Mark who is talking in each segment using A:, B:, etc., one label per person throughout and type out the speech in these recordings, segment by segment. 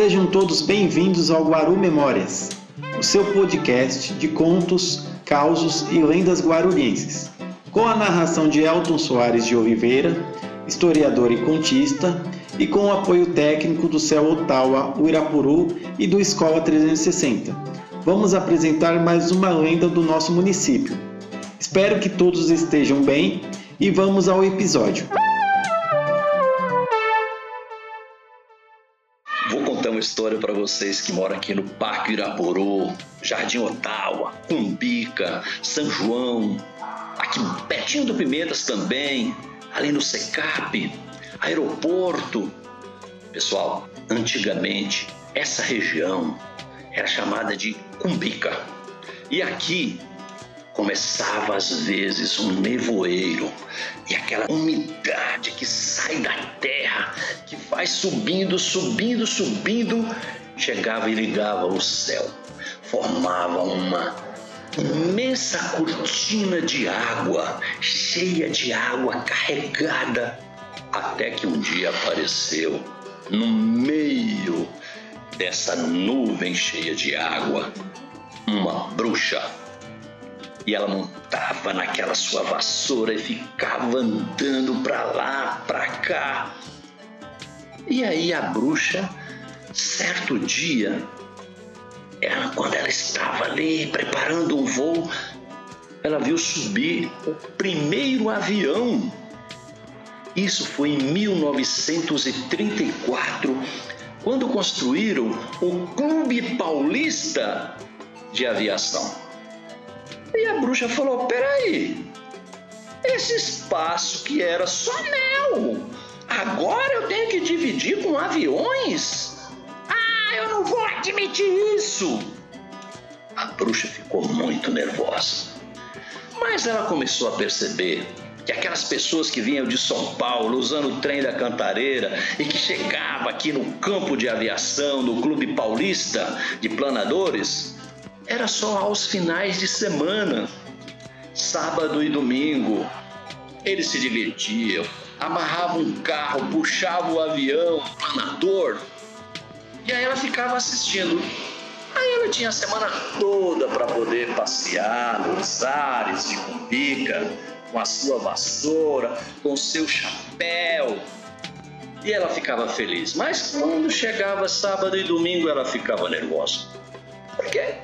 A: Sejam todos bem-vindos ao Guaru Memórias, o seu podcast de contos, causos e lendas guarurienses, com a narração de Elton Soares de Oliveira, historiador e contista, e com o apoio técnico do Céu Ottawa, Uirapuru e do Escola 360. Vamos apresentar mais uma lenda do nosso município. Espero que todos estejam bem e vamos ao episódio.
B: Uma história para vocês que moram aqui no Parque Irapuru, Jardim Ottawa, Cumbica, São João, aqui pertinho do Pimentas também, ali no Secap, aeroporto. Pessoal, antigamente essa região era chamada de Cumbica. E aqui começava às vezes um nevoeiro e aquela umidade que sai da terra, que vai subindo, subindo, subindo, chegava e ligava o céu, formava uma imensa cortina de água, cheia de água carregada, até que um dia apareceu no meio dessa nuvem cheia de água uma bruxa e ela montava naquela sua vassoura e ficava andando para lá, para cá. E aí a bruxa, certo dia, ela, quando ela estava ali preparando um voo, ela viu subir o primeiro avião. Isso foi em 1934, quando construíram o Clube Paulista de Aviação. E a bruxa falou: peraí, esse espaço que era só meu, agora eu tenho que dividir com aviões? Ah, eu não vou admitir isso! A bruxa ficou muito nervosa. Mas ela começou a perceber que aquelas pessoas que vinham de São Paulo usando o trem da Cantareira e que chegava aqui no campo de aviação, no Clube Paulista de Planadores, era só aos finais de semana, sábado e domingo. Eles se divertiam, amarravam um carro, puxavam o avião, o planador, e aí ela ficava assistindo. Aí ela tinha a semana toda para poder passear nos ares de Cumbica, com a sua vassoura, com seu chapéu. E ela ficava feliz. Mas quando chegava sábado e domingo, ela ficava nervosa. Por quê?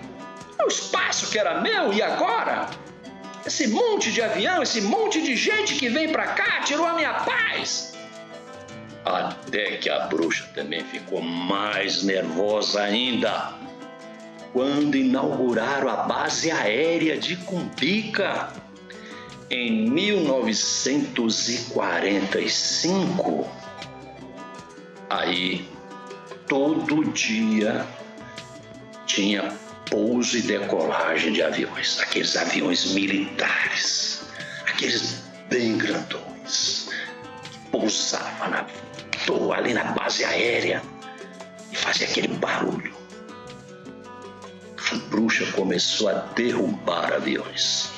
B: O espaço que era meu e agora? Esse monte de avião, esse monte de gente que vem para cá tirou a minha paz. Até que a bruxa também ficou mais nervosa ainda. Quando inauguraram a base aérea de Cumbica, em 1945, aí todo dia tinha pouso e decolagem de aviões, aqueles aviões militares, aqueles bem grandões, que pousavam na, ali na base aérea e fazia aquele barulho. A bruxa começou a derrubar aviões,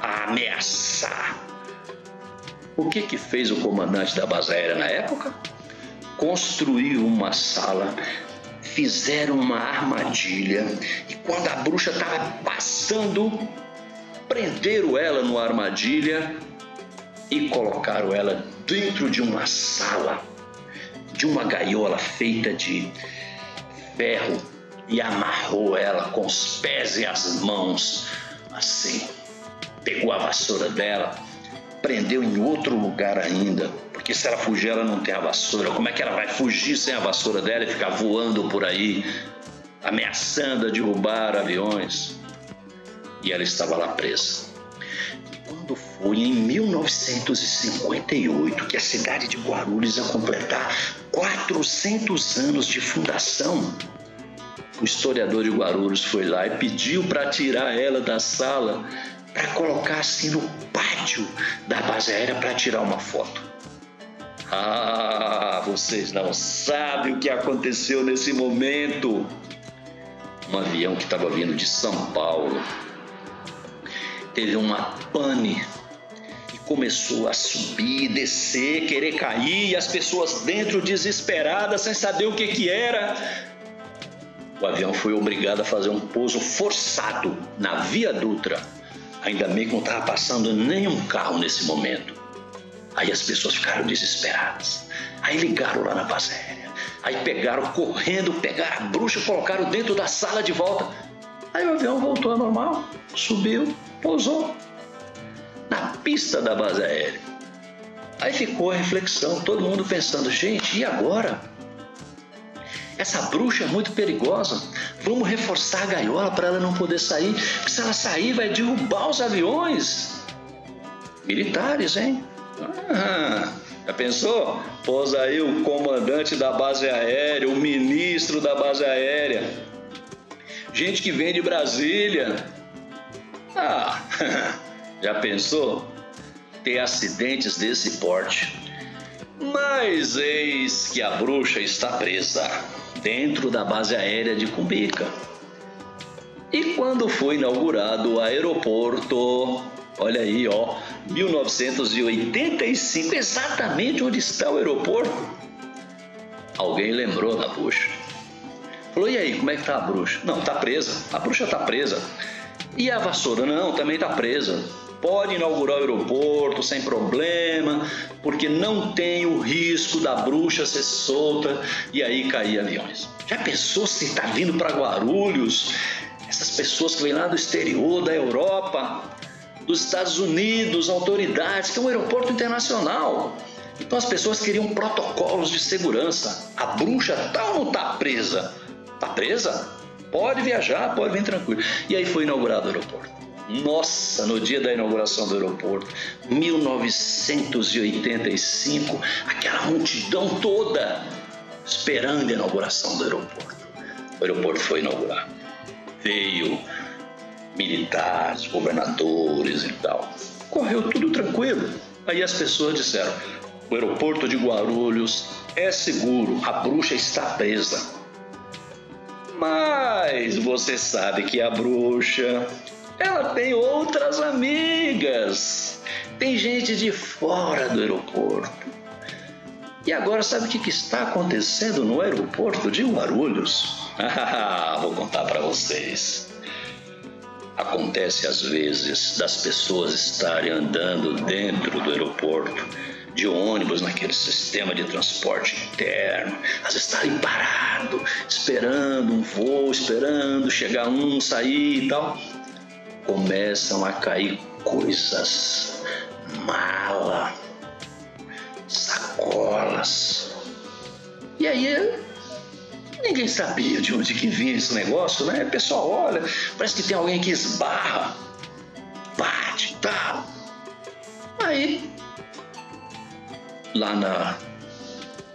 B: a ameaçar. O que que fez o comandante da base aérea na época? Construiu uma sala fizeram uma armadilha e quando a bruxa estava passando, prenderam ela numa armadilha e colocaram ela dentro de uma sala, de uma gaiola feita de ferro e amarrou ela com os pés e as mãos assim. Pegou a vassoura dela, prendeu em outro lugar ainda porque se ela fugir, ela não tem a vassoura. Como é que ela vai fugir sem a vassoura dela e ficar voando por aí, ameaçando a derrubar aviões? E ela estava lá presa. E quando foi em 1958 que a cidade de Guarulhos ia completar 400 anos de fundação, o historiador de Guarulhos foi lá e pediu para tirar ela da sala para colocar assim no pátio da base aérea para tirar uma foto. Ah, vocês não sabem o que aconteceu nesse momento. Um avião que estava vindo de São Paulo teve uma pane e começou a subir, descer, querer cair, e as pessoas dentro desesperadas, sem saber o que, que era. O avião foi obrigado a fazer um pouso forçado na Via Dutra. Ainda bem que não estava passando nenhum carro nesse momento. Aí as pessoas ficaram desesperadas. Aí ligaram lá na base aérea. Aí pegaram correndo, pegaram a bruxa, colocaram dentro da sala de volta. Aí o avião voltou ao normal, subiu, pousou na pista da base aérea. Aí ficou a reflexão, todo mundo pensando, gente, e agora? Essa bruxa é muito perigosa. Vamos reforçar a gaiola para ela não poder sair, porque se ela sair vai derrubar os aviões. Militares, hein? Ah, já pensou? Pôs aí o comandante da base aérea, o ministro da base aérea. Gente que vem de Brasília. Ah, Já pensou? Ter acidentes desse porte. Mas eis que a bruxa está presa dentro da base aérea de Cumbica. E quando foi inaugurado o aeroporto, olha aí, ó, 1985, exatamente onde está o aeroporto. Alguém lembrou da bruxa. Falou: "E aí, como é que tá a bruxa?" "Não, tá presa. A bruxa tá presa." "E a vassoura?" "Não, também tá presa." pode inaugurar o aeroporto sem problema, porque não tem o risco da bruxa ser solta e aí cair aviões. Já pensou se está vindo para Guarulhos? Essas pessoas que vêm lá do exterior, da Europa, dos Estados Unidos, autoridades, que é um aeroporto internacional. Então as pessoas queriam protocolos de segurança. A bruxa ou não tá presa? Tá presa? Pode viajar, pode vir tranquilo. E aí foi inaugurado o aeroporto. Nossa, no dia da inauguração do aeroporto, 1985, aquela multidão toda esperando a inauguração do aeroporto. O aeroporto foi inaugurado. Veio militares, governadores e tal. Correu tudo tranquilo. Aí as pessoas disseram: o aeroporto de Guarulhos é seguro, a bruxa está presa. Mas você sabe que a bruxa ela tem outras amigas. Tem gente de fora do aeroporto. E agora, sabe o que, está acontecendo no aeroporto de Guarulhos? Ah, vou contar para vocês. Acontece às vezes das pessoas estarem andando dentro do aeroporto, de ônibus, naquele sistema de transporte interno, elas estarem parado, esperando um voo, esperando chegar um, sair e tal começam a cair coisas, mala, sacolas. E aí ninguém sabia de onde que vinha esse negócio, né? O pessoal olha, parece que tem alguém que esbarra, bate e tal. Aí, lá na,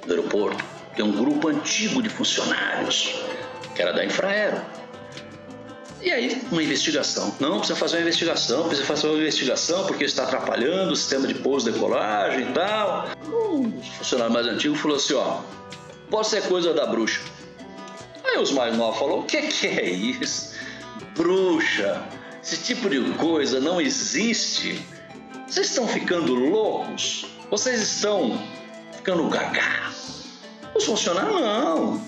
B: no aeroporto, tem um grupo antigo de funcionários, que era da Infraero e aí, uma investigação. Não, precisa fazer uma investigação, precisa fazer uma investigação porque está atrapalhando o sistema de pouso decolagem e tal. Um funcionário mais antigo falou assim: ó, pode ser coisa da bruxa. Aí os mais novos falaram: o que, que é isso? Bruxa, esse tipo de coisa não existe. Vocês estão ficando loucos? Vocês estão ficando gagá? Os funcionários não.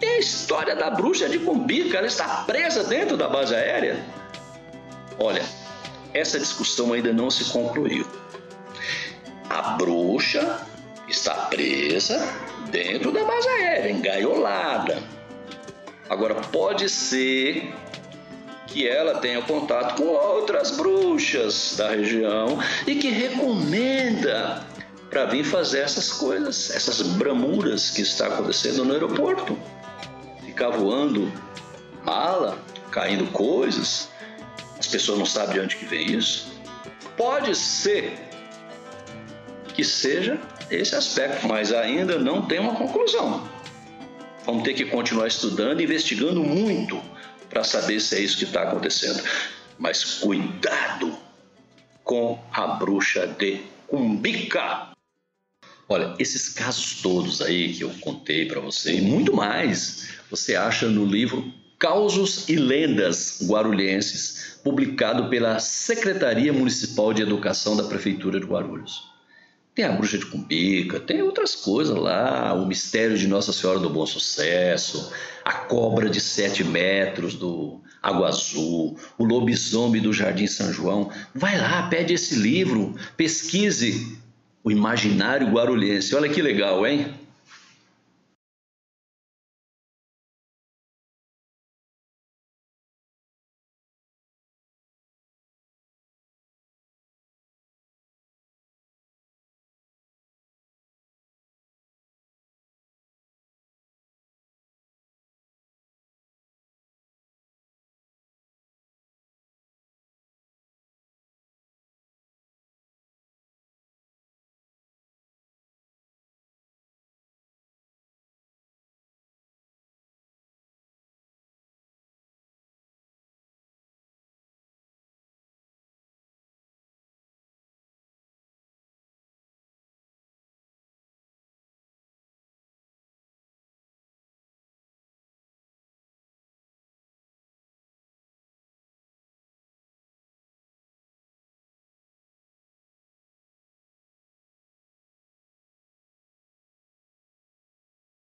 B: Tem a história da bruxa de Cumbica, ela está presa dentro da base aérea. Olha, essa discussão ainda não se concluiu. A bruxa está presa dentro da base aérea, engaiolada. Agora, pode ser que ela tenha contato com outras bruxas da região e que recomenda para vir fazer essas coisas, essas bramuras que está acontecendo no aeroporto ficar voando mala, caindo coisas, as pessoas não sabem de onde que vem isso. Pode ser que seja esse aspecto, mas ainda não tem uma conclusão. Vamos ter que continuar estudando, investigando muito para saber se é isso que está acontecendo. Mas cuidado com a bruxa de Cumbica. Olha, esses casos todos aí que eu contei para você e muito mais, você acha no livro Causos e Lendas Guarulhenses, publicado pela Secretaria Municipal de Educação da Prefeitura de Guarulhos. Tem a bruxa de Cumbica, tem outras coisas lá, o mistério de Nossa Senhora do Bom Sucesso, a cobra de sete metros do Água Azul, o lobisomem do Jardim São João. Vai lá, pede esse livro, pesquise o imaginário guarulhense. Olha que legal, hein?